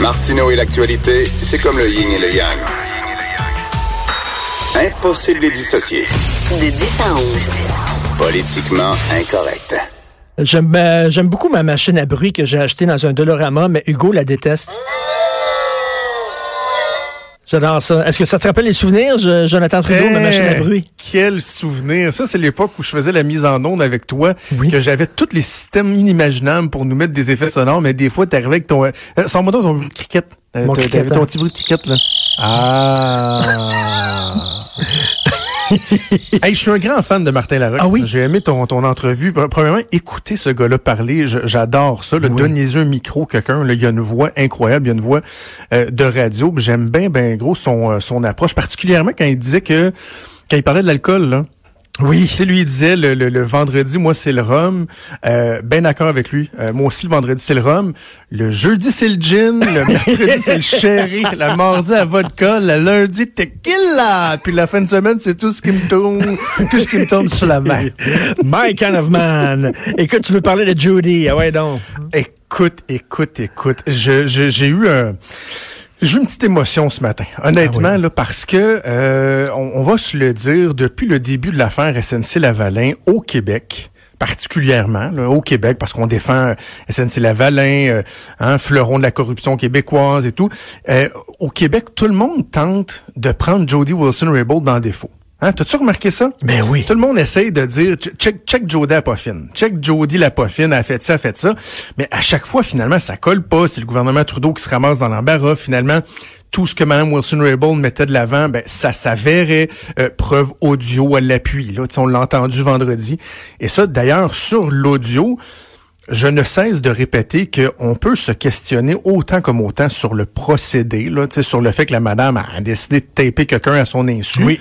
Martineau et l'actualité, c'est comme le yin et le yang. Impossible de les dissocier. De 10 à 11. Politiquement incorrect. J'aime euh, j'aime beaucoup ma machine à bruit que j'ai achetée dans un Dolorama, mais Hugo la déteste. J'adore ça. Est-ce que ça te rappelle les souvenirs, Jonathan Trudeau, ma machine à Eh, bruit? Quel souvenir. Ça, c'est l'époque où je faisais la mise en onde avec toi, Oui. que j'avais tous les systèmes inimaginables pour nous mettre des effets sonores, mais des fois, t'arrivais avec ton... Euh, Sors-moi donc ton bruit de cricket. Euh, Mon cricket, ton hein. petit bruit de cricket, là. Ah... hey, je suis un grand fan de Martin Larocque. Ah oui? J'ai aimé ton, ton entrevue. Premièrement, écouter ce gars-là parler, j'adore ça. Le Donnez-y un micro, quelqu'un. Il y a une voix incroyable, il y a une voix euh, de radio. J'aime bien, ben gros, son, euh, son approche, particulièrement quand il disait que quand il parlait de l'alcool, là. Oui. Tu sais, lui, il disait le, le, le vendredi, moi, c'est le rhum. Euh, ben d'accord avec lui. Euh, moi aussi, le vendredi, c'est le rhum. Le jeudi, c'est le gin. Le mercredi, c'est le sherry. Le mardi, à vodka. Le lundi, tequila. Puis la fin de semaine, c'est tout ce qui me tombe, tout ce qui me tombe sur la main. My kind of man. Écoute, tu veux parler de Judy. Ah ouais, donc. Écoute, écoute, écoute. Je, je- j'ai eu un... J'ai une petite émotion ce matin, honnêtement, là, parce que euh, on, on va se le dire, depuis le début de l'affaire SNC-Lavalin au Québec, particulièrement là, au Québec, parce qu'on défend SNC-Lavalin, euh, hein, fleuron de la corruption québécoise et tout, euh, au Québec, tout le monde tente de prendre Jody Wilson-Raybould dans défaut. Hein, T'as-tu remarqué ça? Ben oui. Tout le monde essaye de dire ch- check, check Jody la poffine. Check Jody la poffine, elle a fait ça, elle a fait ça. Mais à chaque fois, finalement, ça colle pas. C'est le gouvernement Trudeau qui se ramasse dans l'embarras. Finalement, tout ce que Mme Wilson-Raybould mettait de l'avant, ben, ça s'avérait euh, preuve audio à l'appui. Là, on l'a entendu vendredi. Et ça, d'ailleurs, sur l'audio, je ne cesse de répéter qu'on peut se questionner autant comme autant sur le procédé, là, sur le fait que la madame a décidé de taper quelqu'un à son insu. Oui.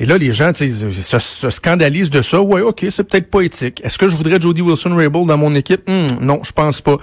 Et là, les gens se, se scandalisent de ça. Ouais, OK, c'est peut-être pas éthique. Est-ce que je voudrais Jody Wilson-Raybould dans mon équipe? Hmm, non, je pense pas.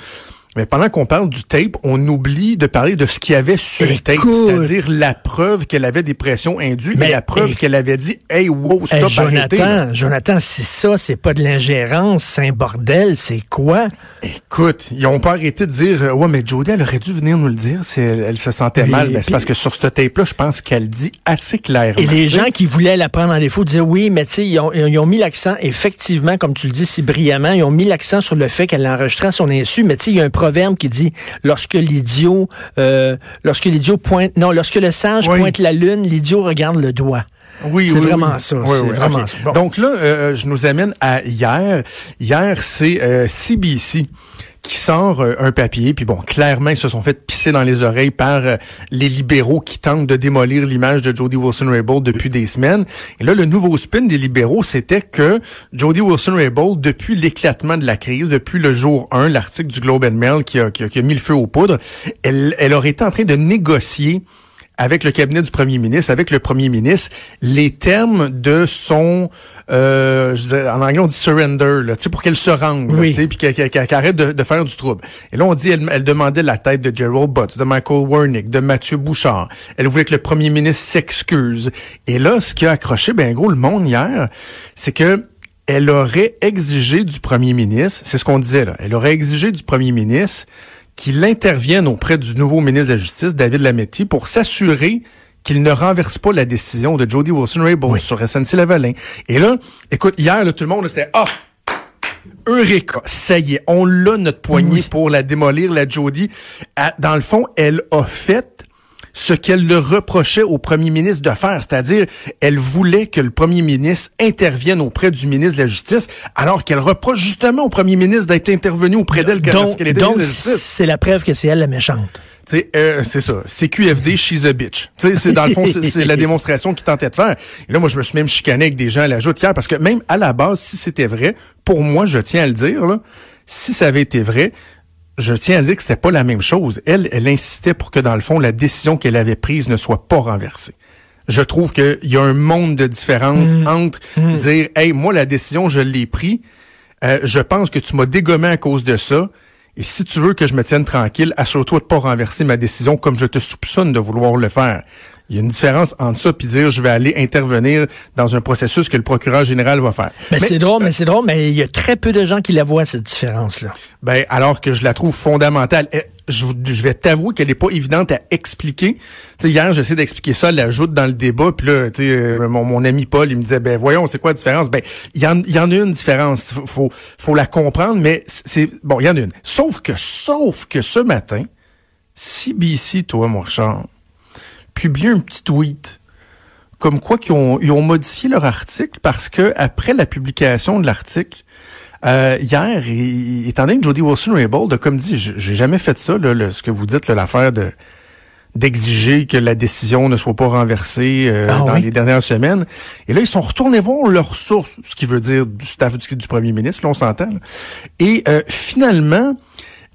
Mais pendant qu'on parle du tape, on oublie de parler de ce qu'il y avait sur le tape, c'est-à-dire la preuve qu'elle avait des pressions indues Mais et la preuve éc- qu'elle avait dit « Hey, wow, Hey, stop, arrêtez. là. Jonathan, Jonathan, si ça, c'est pas de l'ingérence, c'est un bordel, c'est quoi? Écoute, ils ont pas arrêté de dire euh, ouais mais Jodie elle aurait dû venir nous le dire si elle, elle se sentait mal. Puis- c'est parce que sur ce tape là, je pense qu'elle dit assez clairement. Et les gens qui voulaient la prendre en défaut disaient oui, mais tu sais, ils ont, ils ont mis l'accent, effectivement, comme tu le dis si brillamment, ils ont mis l'accent sur le fait qu'elle l'enregistrait à son insu, mais tu sais, il y a un proverbe qui dit lorsque l'idiot, euh, lorsque l'idiot pointe, non, lorsque le sage Oui. pointe la lune, l'idiot regarde le doigt. Oui, C'est oui, vraiment oui. ça, Oui, c'est oui, vraiment ça. Bon. Donc là, euh, je nous amène à hier. Hier, c'est euh, CBC qui sort euh, un papier, puis bon, clairement, ils se sont fait pisser dans les oreilles par euh, les libéraux qui tentent de démolir l'image de Jody Wilson-Raybould depuis des semaines. Et là, le nouveau spin des libéraux, c'était que Jody Wilson-Raybould, depuis l'éclatement de la crise, depuis le jour 1, l'article du Globe and Mail qui a, qui a- qui a mis le feu aux poudres, elle, elle aurait été en train de négocier avec le cabinet du premier ministre, avec le premier ministre, les termes de son, euh, je en anglais on dit surrender, là, tu sais, pour qu'elle se rende, Oui. tu sais, puis qu'elle arrête de, de faire du trouble. Et là, on dit, elle, elle demandait la tête de Gerald Butts, de Michael Wernick, de Mathieu Bouchard. Elle voulait que le premier ministre s'excuse. Et là, ce qui a accroché, ben gros, le monde hier, c'est que elle aurait exigé du premier ministre, c'est ce qu'on disait là, elle aurait exigé du premier ministre qu'il intervienne auprès du nouveau ministre de la Justice, David Lametti, pour s'assurer qu'il ne renverse pas la décision de Jody Wilson-Raybould sur SNC-Lavalin. Et là, écoute, hier, là, tout le monde, c'était « Ah! Eureka! Ça y est, on l'a, notre poignée, pour la démolir, la Jody. Dans le fond, elle a fait ce qu'elle le reprochait au premier ministre de faire, c'est-à-dire elle voulait que le premier ministre intervienne auprès du ministre de la Justice, alors qu'elle reproche justement au premier ministre d'être intervenu auprès d'elle quand Donc, était c'est la preuve que c'est elle la méchante. Tu sais, euh, c'est ça. CQFD, she's a bitch. Tu sais, c'est dans le fond, c'est c'est la démonstration qu'il tentait de faire. Et là, moi, je me suis même chicané avec des gens à la joute hier, parce que même à la base, si c'était vrai, pour moi, je tiens à le dire, là, si ça avait été vrai, je tiens à dire que c'était pas la même chose. Elle, elle insistait pour que, dans le fond, la décision qu'elle avait prise ne soit pas renversée. Je trouve qu'il y a un monde de différence entre dire, hey, moi, la décision, je l'ai prise, euh, je pense que tu m'as dégommé à cause de ça. Et si tu veux que je me tienne tranquille, assure-toi de pas renverser ma décision comme je te soupçonne de vouloir le faire. Il y a une différence entre ça puis dire je vais aller intervenir dans un processus que le procureur général va faire. Ben, Mais- c'est drôle, mais c'est drôle, mais il y a très peu de gens qui la voient, cette différence-là. Ben, alors que je la trouve fondamentale. Je, je vais t'avouer qu'elle est pas évidente à expliquer. hier, j'essaie d'expliquer ça, l'ajoute dans le débat, puis là, euh, mon, mon ami Paul, il me disait, ben voyons, c'est quoi la différence? Ben, il y en, y en a une différence, faut, faut, faut la comprendre, mais c'est bon, il y en a une. Sauf que, sauf que ce matin, CBC, toi, mon Richard, publie un petit tweet comme quoi qu'ils ont, ils ont modifié leur article parce que après la publication de l'article, euh, hier, étant donné que Jody Wilson-Raybould a comme dit, j'ai jamais fait ça, là, ce que vous dites, l'affaire de d'exiger que la décision ne soit pas renversée euh, ah dans les dernières semaines. Et là, ils sont retournés voir leurs sources, ce qui veut dire du staff du, du premier ministre, là, on s'entend. Et euh, finalement,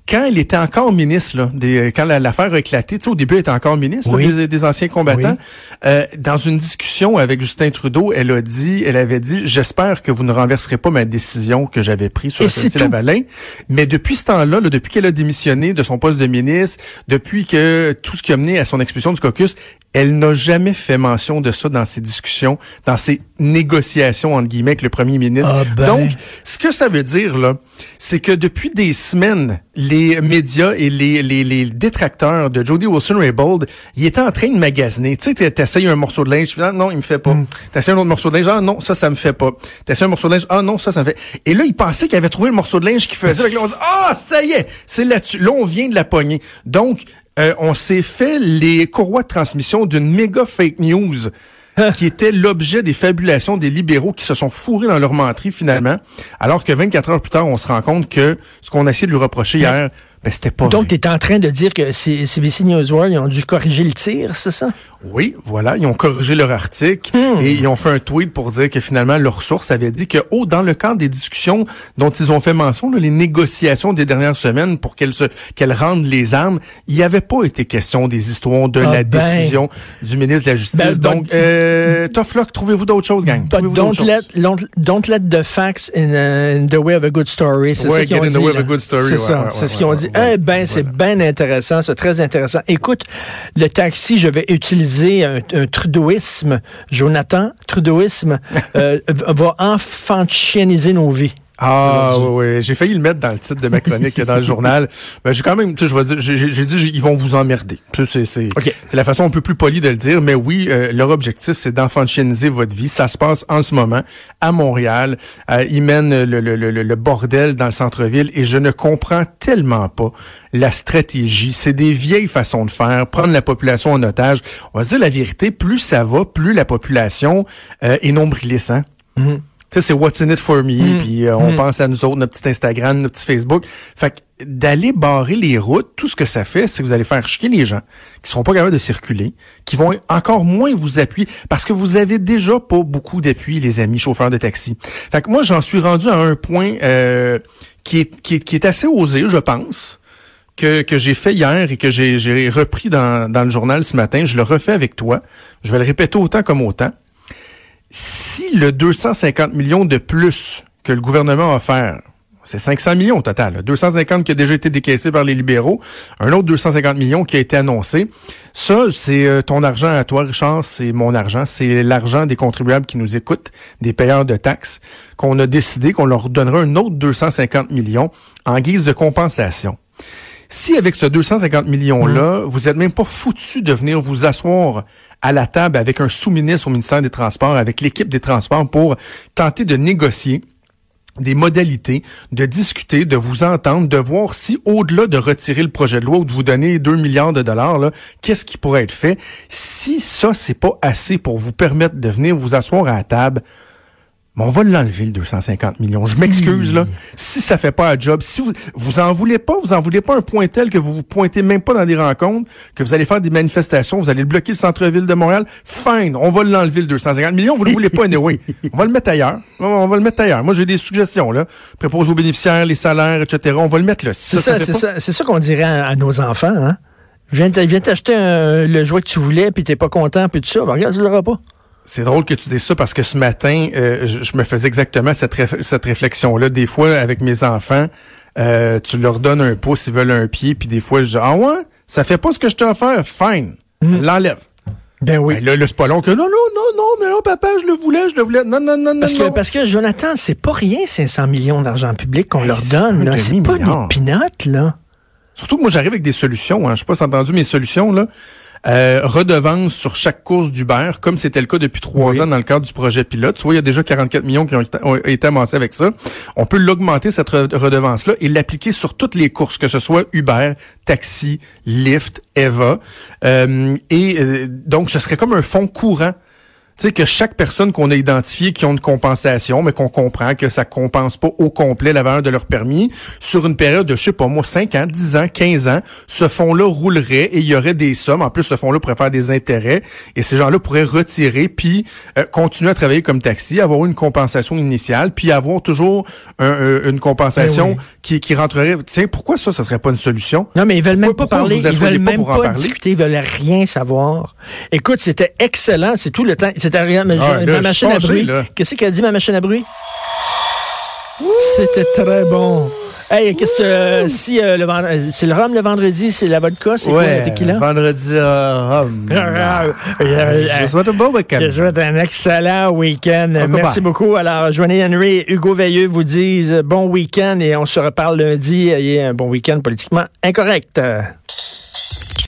quand il était encore ministre, là, des, quand l'affaire a éclaté, tu sais, au début, il était encore ministre des, anciens combattants. Euh, dans une discussion avec Justin Trudeau, elle a dit, elle avait dit, j'espère que vous ne renverserez pas ma décision que j'avais prise sur la Lavalin. Mais depuis ce temps-là, là, depuis qu'elle a démissionné de son poste de ministre, depuis que tout ce qui a mené à son expulsion du caucus, elle n'a jamais fait mention de ça dans ses discussions, dans ses négociations entre guillemets avec le premier ministre. Ah ben. Donc, ce que ça veut dire là, c'est que depuis des semaines, les médias et les, les, les détracteurs de Jody Wilson-Raybould, ils étaient en train de magasiner. Tu sais, t'essayes un morceau de linge, ah, non, il me fait pas. Mm. T'essayes un autre morceau de linge, ah non, ça, ça me fait pas. T'essayes un morceau de linge, ah non, ça, ça me fait. Et là, ils pensaient qu'ils avaient trouvé le morceau de linge qui faisait. là, on dit, ah, ça y est, c'est là-dessus. Là, on vient de la pogner. Donc, euh, on s'est fait les courroies de transmission d'une méga fake news qui était l'objet des fabulations des libéraux qui se sont fourrés dans leur menterie finalement, alors que 24 heures plus tard, on se rend compte que ce qu'on a essayé de lui reprocher hier, ben, c'était pas Donc, tu es en train de dire que CBC News World, ils ont dû corriger le tir, c'est ça? Oui, voilà. Ils ont corrigé leur article hmm. et ils ont fait un tweet pour dire que finalement, leur source avait dit que, oh, dans le cadre des discussions dont ils ont fait mention, les négociations des dernières semaines pour qu'elles se, qu'elles rendent les armes, il n'y avait pas été question des histoires de ah, la ben. décision du ministre de la Justice. Ben, Donc, euh, tough luck, trouvez-vous d'autres choses, gang? Don't let, don't, let the facts in, the way of a good story. C'est ça qu'ils ont dit. C'est ça. c'est ce qu'ils ont dit. Eh ben, c'est bien intéressant, c'est très intéressant. Écoute, le taxi, je vais utiliser un, un trudeauisme. Jonathan, trudeauisme euh, va enfantianiser nos vies. Ah oui, oui. J'ai failli le mettre dans le titre de ma chronique dans le journal. Mais j'ai quand même, tu sais, je vais dire, j'ai dit ils vont vous emmerder. C'est c'est c'est la façon un peu plus polie de le dire, mais oui, euh, leur objectif c'est d'enfantianiser votre vie. Ça se passe en ce moment à Montréal. Euh, ils mènent le, le, le, le bordel dans le centre-ville et je ne comprends tellement pas la stratégie. C'est des vieilles façons de faire, prendre la population en otage. On va se dire la vérité, plus ça va, plus la population euh, est nombriliste. Hein? Mm-hmm c'est what's in it for me, mm. puis euh, on mm. pense à nous autres, notre petit Instagram, notre petit Facebook. Fait que d'aller barrer les routes, tout ce que ça fait, c'est que vous allez faire chier les gens qui seront pas capables de circuler, qui vont encore moins vous appuyer, parce que vous avez déjà pas beaucoup d'appui, les amis chauffeurs de taxi. Fait que moi, j'en suis rendu à un point euh, qui, est, qui, est, qui est assez osé, je pense. Que, que j'ai fait hier et que j'ai repris dans, dans le journal ce matin, je le refais avec toi. Je vais le répéter autant comme autant si le 250 millions de plus que le gouvernement a offert, c'est 500 millions au total, 250 qui a déjà été décaissé par les libéraux, un autre 250 millions qui a été annoncé. Ça, c'est euh, ton argent à toi, Richard, c'est mon argent, c'est l'argent des contribuables qui nous écoutent, des payeurs de taxes, qu'on a décidé qu'on leur donnera un autre 250 millions en guise de compensation. Si avec ce 250 millions-là, mmh. vous êtes même pas foutu de venir vous asseoir à la table avec un sous-ministre au ministère des Transports, avec l'équipe des Transports pour tenter de négocier des modalités, de discuter, de vous entendre, de voir si au-delà de retirer le projet de loi ou de vous donner 2 milliards de dollars, qu'est-ce qui pourrait être fait? Si ça, c'est pas assez pour vous permettre de venir vous asseoir à la table, mais on va l'enlever, le 250 millions. Je m'excuse, là. Si ça fait pas un job, si vous, vous en voulez pas, vous en voulez pas un point tel que vous vous pointez même pas dans des rencontres, que vous allez faire des manifestations, vous allez bloquer le centre-ville de Montréal, fine, on va l'enlever, le 250 millions. Vous le voulez pas, anyway. On va le mettre ailleurs. On va le mettre ailleurs. Moi, j'ai des suggestions, là. Propose aux bénéficiaires, les salaires, etc. On va le mettre là. c'est ça, c'est ça, c'est ça qu'on dirait à, nos enfants, hein. Viens t'acheter le jouet que tu voulais, puis t'es pas content, puis tout ça. Ben, regarde, tu l'auras pas. C'est drôle que tu dises ça parce que ce matin, euh, je, me faisais exactement cette, cette réflexion-là. Des fois, avec mes enfants, euh, tu leur donnes un pouce, ils veulent un pied, puis des fois, je dis Ah ouais, ça fait pas ce que je t'ai offert, fine, mm. l'enlève. Ben oui. Ben là, là c'est pas long que non, non, non, non, mais non, papa, je le voulais, je le voulais. Non, non, non, parce non. Que, parce que, Jonathan, c'est pas rien, 500 millions d'argent public qu'on leur donne. C'est pas des pinottes, là. Surtout que moi, j'arrive avec des solutions. Hein. Je sais pas si entendu mes solutions, là. Euh, redevance sur chaque course d'Uber, comme c'était le cas depuis trois ans dans le cadre du projet pilote. Tu vois, il y a déjà 44 millions qui ont été, ont été amassés avec ça. On peut l'augmenter, cette redevance-là, et l'appliquer sur toutes les courses, que ce soit Uber, taxi, Lyft, Eva. Euh, et euh, donc, ce serait comme un fonds courant tu sais, que chaque personne qu'on a identifiée qui ont une compensation, mais qu'on comprend que ça compense pas au complet la valeur de leur permis, sur une période de, je sais pas moi, 5 ans, 10 ans, 15 ans, ce fonds-là roulerait et il y aurait des sommes. En plus, ce fonds-là pourrait faire des intérêts et ces gens-là pourraient retirer puis euh, continuer à travailler comme taxi, avoir une compensation initiale, puis avoir toujours une compensation eh qui, qui rentrerait. Tiens, pourquoi ça, ça serait pas une solution? Non, mais ils veulent même pas parler, ils veulent même pas discuter, ils veulent rien savoir. Écoute, c'était excellent, c'est tout le temps c'était rien, ma, ah, ma machine à bruit. Qu'est-ce qu'elle dit, ma machine à bruit? C'était très bon. Hey, qu'est-ce que euh, si euh, le euh, c'est le rhum le vendredi, c'est la vodka, c'est quoi le tequila? Vendredi rhum. je souhaite un bon week-end. Je souhaite un excellent week-end. Merci beaucoup. Alors, Joanie Henry et Hugo Veilleux vous disent bon week-end et on se reparle lundi. Et un bon week-end politiquement incorrect.